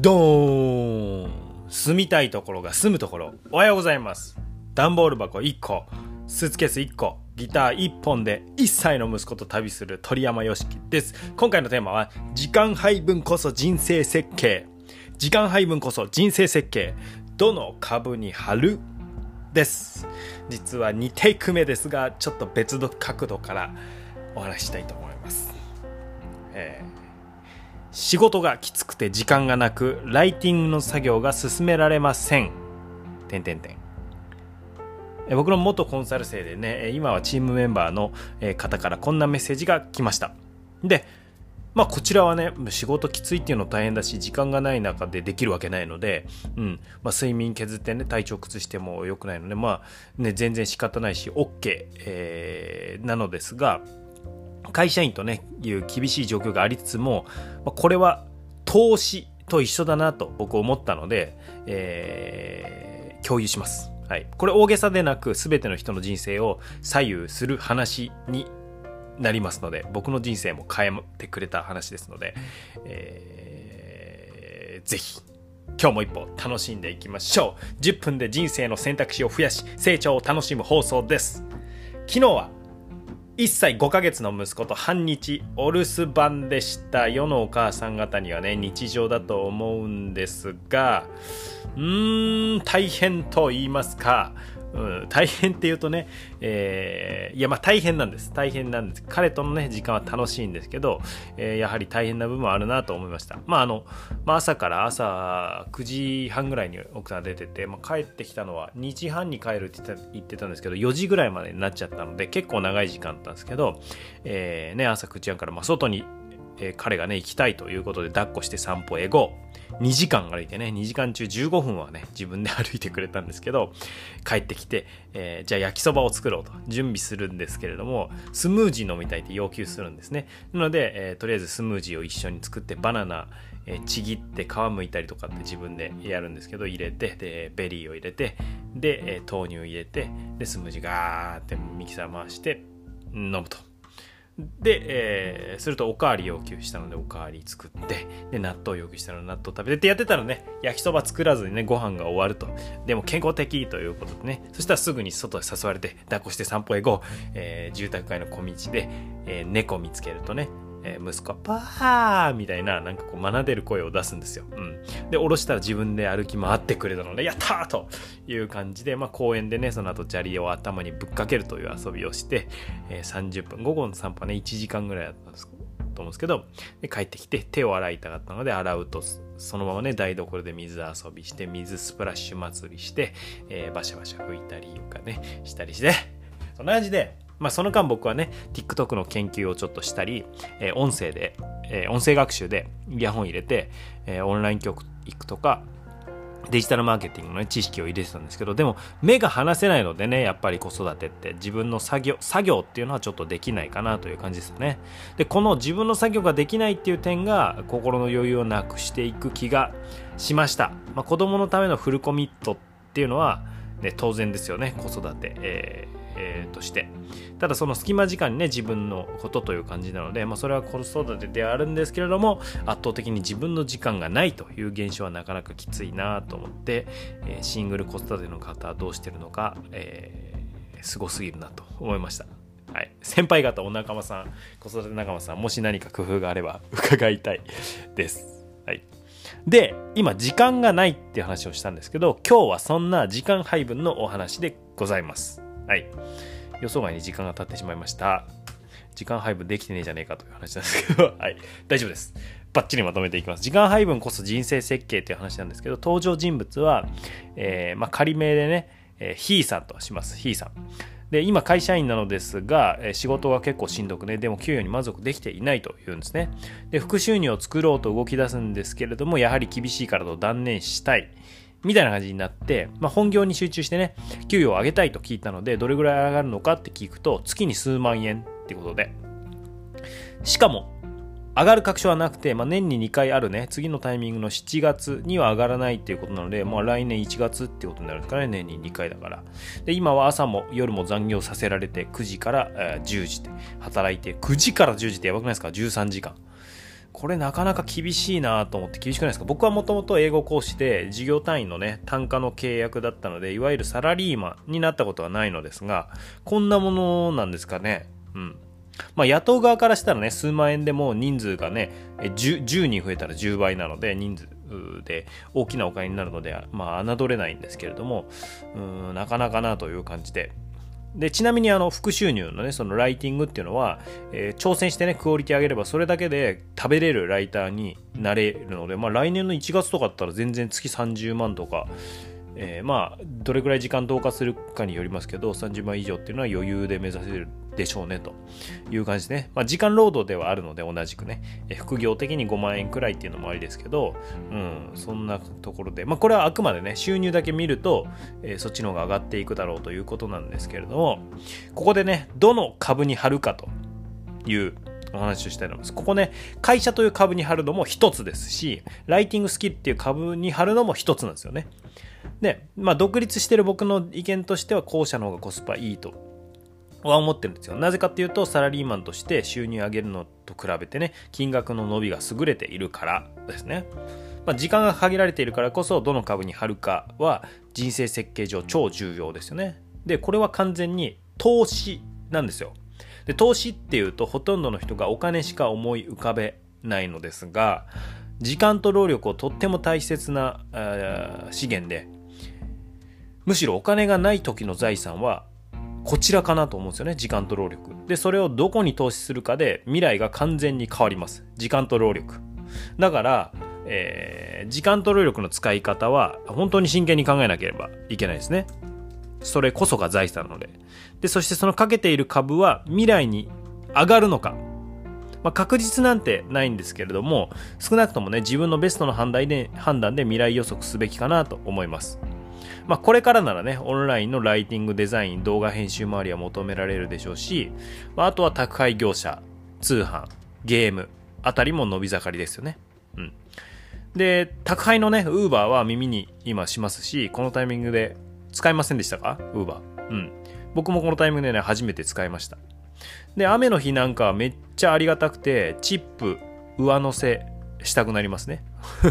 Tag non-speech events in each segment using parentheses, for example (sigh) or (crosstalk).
ドーン住みたいところが住むところ。おはようございます。段ボール箱1個、スーツケース1個、ギター1本で1歳の息子と旅する鳥山よしきです。今回のテーマは、時間配分こそ人生設計。時間配分こそ人生設計。どの株に貼る？です。実は2テイク目ですが、ちょっと別の角度からお話したいと思います。えー仕事がきつくて時間がなく、ライティングの作業が進められません。てんてんてん。僕の元コンサル生でね、今はチームメンバーの方からこんなメッセージが来ました。で、まあこちらはね、仕事きついっていうの大変だし、時間がない中でできるわけないので、うん、まあ睡眠削ってね、体調崩しても良くないので、まあね、全然仕方ないし、OK、えー、なのですが、会社員とね、いう厳しい状況がありつつも、これは投資と一緒だなと僕思ったので、えー、共有します。はい。これ大げさでなく、全ての人の人生を左右する話になりますので、僕の人生も変えてくれた話ですので、えー、ぜひ、今日も一歩楽しんでいきましょう。10分で人生の選択肢を増やし、成長を楽しむ放送です。昨日は1歳5ヶ月の息子と半日お留守番でした。世のお母さん方にはね日常だと思うんですがうーん大変と言いますかうん、大変って言うとね、えー、いやまあ大変なんです。大変なんです。彼とのね時間は楽しいんですけど、えー、やはり大変な部分はあるなと思いました。まああの、まあ、朝から朝9時半ぐらいに奥さん出てて、まあ、帰ってきたのは2時半に帰るって言ってたんですけど4時ぐらいまでになっちゃったので結構長い時間だったんですけど、えーね、朝9時半からまあ外にえー、彼がね、行きたいということで抱っこして散歩へゴー。2時間歩いてね、2時間中15分はね、自分で歩いてくれたんですけど、帰ってきて、えー、じゃあ焼きそばを作ろうと準備するんですけれども、スムージー飲みたいって要求するんですね。なので、えー、とりあえずスムージーを一緒に作って、バナナ、えー、ちぎって皮むいたりとかって自分でやるんですけど、入れて、で、ベリーを入れて、で、え豆乳入れて、で、スムージーガーってミキサー回して、飲むと。で、えー、するとおかわり要求したのでおかわり作って、で、納豆要求したので納豆食べてってやってたらね、焼きそば作らずにね、ご飯が終わると。でも健康的ということでね、そしたらすぐに外へ誘われて、抱っこして散歩へ行こう。えー、住宅街の小道で、えー、猫見つけるとね、えー、息子はパーみたいな、なんかこう、学でる声を出すんですよ。うん。で、下ろしたら自分で歩き回ってくれたので、やったーという感じで、まあ、公園でね、その後、砂利を頭にぶっかけるという遊びをして、えー、30分、午後の散歩はね、1時間ぐらいだったんですと思うんですけど、で帰ってきて手を洗いたかったので洗うと、そのままね、台所で水遊びして、水スプラッシュ祭りして、えー、バシャバシャ拭いたりとかね、したりして、そんな感じで、まあ、その間僕はね、TikTok の研究をちょっとしたり、えー、音声で、えー、音声学習でイヤホン入れて、えー、オンライン教育行くとか、デジタルマーケティングの、ね、知識を入れてたんですけど、でも目が離せないのでね、やっぱり子育てって自分の作業、作業っていうのはちょっとできないかなという感じですよね。で、この自分の作業ができないっていう点が心の余裕をなくしていく気がしました。まあ、子供のためのフルコミットっていうのは、ね、当然ですよね、子育て。えーえー、としてただその隙間時間にね自分のことという感じなので、まあ、それは子育てであるんですけれども圧倒的に自分の時間がないという現象はなかなかきついなと思って、えー、シングル子育ての方はどうしてるのか、えー、すごすぎるなと思いました。はい、先輩方お仲間さん子育て仲間さんもし何か工夫があれば (laughs) 伺いたいです。はい、で今時間がないっていう話をしたんですけど今日はそんな時間配分のお話でございます。はい。予想外に時間が経ってしまいました。時間配分できてねえじゃねえかという話なんですけど、(laughs) はい。大丈夫です。バッチリまとめていきます。時間配分こそ人生設計っていう話なんですけど、登場人物は、えー、まあ、仮名でね、えー、ヒーさんとします。ヒーさん。で、今会社員なのですが、仕事が結構しんどくね、でも給与に満足できていないというんですね。で、副収入を作ろうと動き出すんですけれども、やはり厳しいからと断念したい。みたいな感じになって、まあ、本業に集中してね、給与を上げたいと聞いたので、どれぐらい上がるのかって聞くと、月に数万円ってことで。しかも、上がる確証はなくて、まあ、年に2回あるね、次のタイミングの7月には上がらないっていうことなので、まあ、来年1月ってことになるんですかね、年に2回だから。で、今は朝も夜も残業させられて、9時から10時で働いて、9時から10時ってやばくないですか ?13 時間。これなかなか厳しいなと思って厳しくないですか？僕はもともと英語講師で授業単位のね単価の契約だったのでいわゆるサラリーマンになったことはないのですがこんなものなんですかね。うん。まあ、野党側からしたらね、数万円でも人数がね、10, 10人増えたら10倍なので、人数で大きなお金になるので、まあ、侮れないんですけれども、うんなかなかなという感じで、で、ちなみにあの、副収入のね、そのライティングっていうのは、えー、挑戦してね、クオリティ上げれば、それだけで食べれるライターになれるので、まあ来年の1月とかだったら全然月30万とか、えー、まあ、どれぐらい時間投下するかによりますけど、30万以上っていうのは余裕で目指せるでしょうね、という感じですね。まあ、時間労働ではあるので、同じくね、えー、副業的に5万円くらいっていうのもありですけど、うん、そんなところで、まあ、これはあくまでね、収入だけ見ると、えー、そっちの方が上がっていくだろうということなんですけれども、ここでね、どの株に貼るかというお話をしたいと思います。ここね、会社という株に貼るのも一つですし、ライティングスキルっていう株に貼るのも一つなんですよね。で、まあ、独立してる僕の意見としては後者の方がコスパいいとは思ってるんですよ。なぜかっていうと、サラリーマンとして収入上げるのと比べてね、金額の伸びが優れているからですね。まあ、時間が限られているからこそ、どの株に貼るかは人生設計上超重要ですよね。で、これは完全に投資なんですよ。で、投資っていうと、ほとんどの人がお金しか思い浮かべないのですが、時間と労力をとっても大切な資源で、むしろお金がない時の財産はこちらかなと思うんですよね時間と労力。でそれをどこに投資するかで未来が完全に変わります。時間と労力。だから、えー、時間と労力の使い方は本当に真剣に考えなければいけないですね。それこそが財産なのででそしてそのかけている株は未来に上がるのかまあ、確実なんてないんですけれども少なくともね自分のベストの判断で判断で未来予測すべきかなと思いますまあ、これからならね、オンラインのライティングデザイン、動画編集周りは求められるでしょうし、まあ、あとは宅配業者、通販、ゲームあたりも伸び盛りですよね。うん。で、宅配のね、ウーバーは耳に今しますし、このタイミングで使いませんでしたか？ウーバー。うん。僕もこのタイミングでね、初めて使いました。で、雨の日なんかはめっちゃありがたくて、チップ、上乗せしたくなりますね。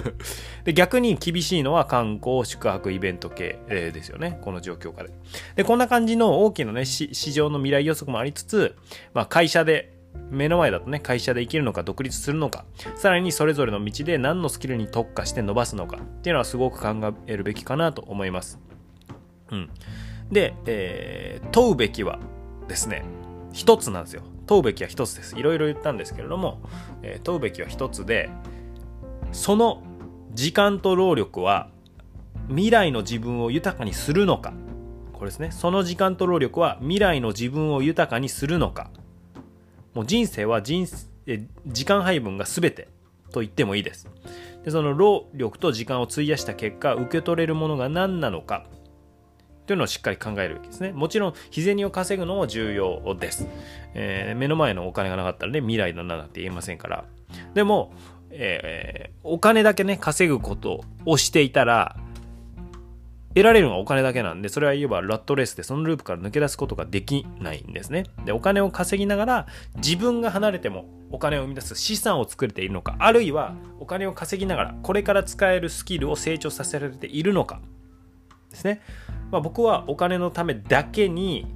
(laughs) で逆に厳しいのは観光、宿泊、イベント系、えー、ですよね。この状況下で。で、こんな感じの大きなね、市場の未来予測もありつつ、まあ、会社で、目の前だとね、会社で生きるのか、独立するのか、さらにそれぞれの道で何のスキルに特化して伸ばすのかっていうのはすごく考えるべきかなと思います。うん。で、えー、問うべきはですね、一つなんですよ。問うべきは一つです。いろいろ言ったんですけれども、えー、問うべきは一つで、その時間と労力は未来の自分を豊かにするのか。これですね。その時間と労力は未来の自分を豊かにするのか。もう人生は人時間配分が全てと言ってもいいです。でその労力と時間を費やした結果受け取れるものが何なのか。というのをしっかり考えるわけですね。もちろん、日銭を稼ぐのも重要です。えー、目の前のお金がなかったらね、未来だなんて言えませんから。でも、えー、お金だけね、稼ぐことをしていたら、得られるのはお金だけなんで、それは言えばラットレースでそのループから抜け出すことができないんですね。で、お金を稼ぎながら自分が離れてもお金を生み出す資産を作れているのか、あるいはお金を稼ぎながらこれから使えるスキルを成長させられているのかですね。まあ、僕はお金のためだけに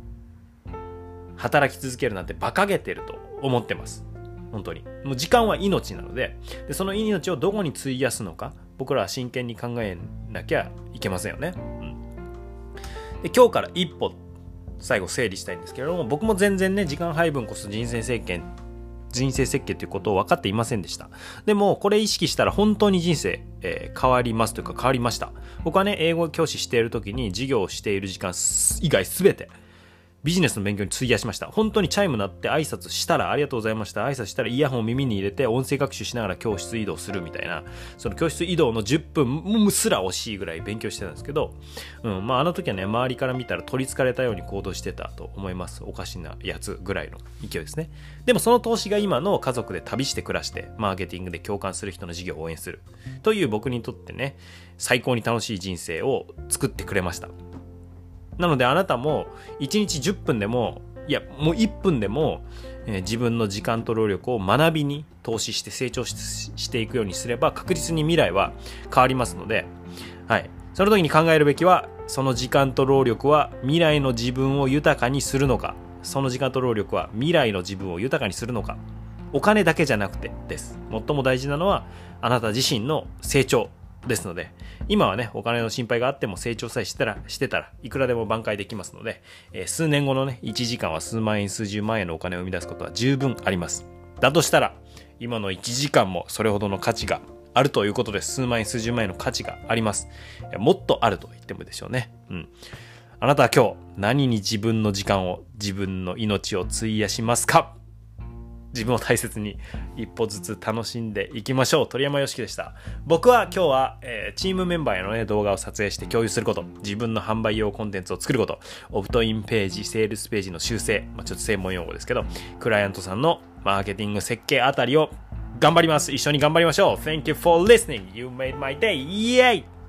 働き続けるなんて馬鹿げてると思ってます。本当に。もう時間は命なのでで、その命をどこに費やすのか、僕らは真剣に考えなきゃいけませんよね。うん、で今日から一歩、最後整理したいんですけれども、僕も全然ね、時間配分こそ人生設計、人生設計ということを分かっていませんでした。でも、これ意識したら本当に人生、えー、変わりますというか変わりました。僕はね、英語教師している時に授業をしている時間以外すべて、ビジネスの勉強に費やしました。本当にチャイム鳴って挨拶したらありがとうございました。挨拶したらイヤホンを耳に入れて音声学習しながら教室移動するみたいな、その教室移動の10分すら惜しいぐらい勉強してたんですけど、うん、まああの時はね、周りから見たら取りつかれたように行動してたと思います。おかしなやつぐらいの勢いですね。でもその投資が今の家族で旅して暮らして、マーケティングで共感する人の事業を応援する。という僕にとってね、最高に楽しい人生を作ってくれました。なのであなたも1日10分でもいや、もう1分でも、えー自分の時間と労力を学びに投資して成長ししていくようにすれば確実に未来は変わりますので、はい。その時に考えるべきは、その時間と労力は未来の自分を豊かにするのか、その時間と労力は未来の自分を豊かにするのか、お金だけじゃなくてです。最も大事なのは、あなた自身の成長ですので、今はね、お金の心配があっても成長さえしてたら、してたらいくらでも挽回できますので、えー数年後のね、1時間は数万円、数十万円のお金を生み出すことは十分あります。だとしたら、今の1時間もそれほどの価値があるということで。数万円、数十万円の価値があります。もっとあると言ってもでしょうね。うん。あなたは今日、何に自分の時間を、自分の命を費やしますか？自分を大切に一歩ずつ楽しんでいきましょう。鳥山よしきでした。僕は今日は、えーチームメンバーへのね、動画を撮影して共有すること、自分の販売用コンテンツを作ること、オプトインページ、セールスページの修正、まあ、ちょっと専門用語ですけど、クライアントさんのマーケティング設計あたりを頑張ります。一緒に頑張りましょう。Thank you for listening. You made my day. Yay!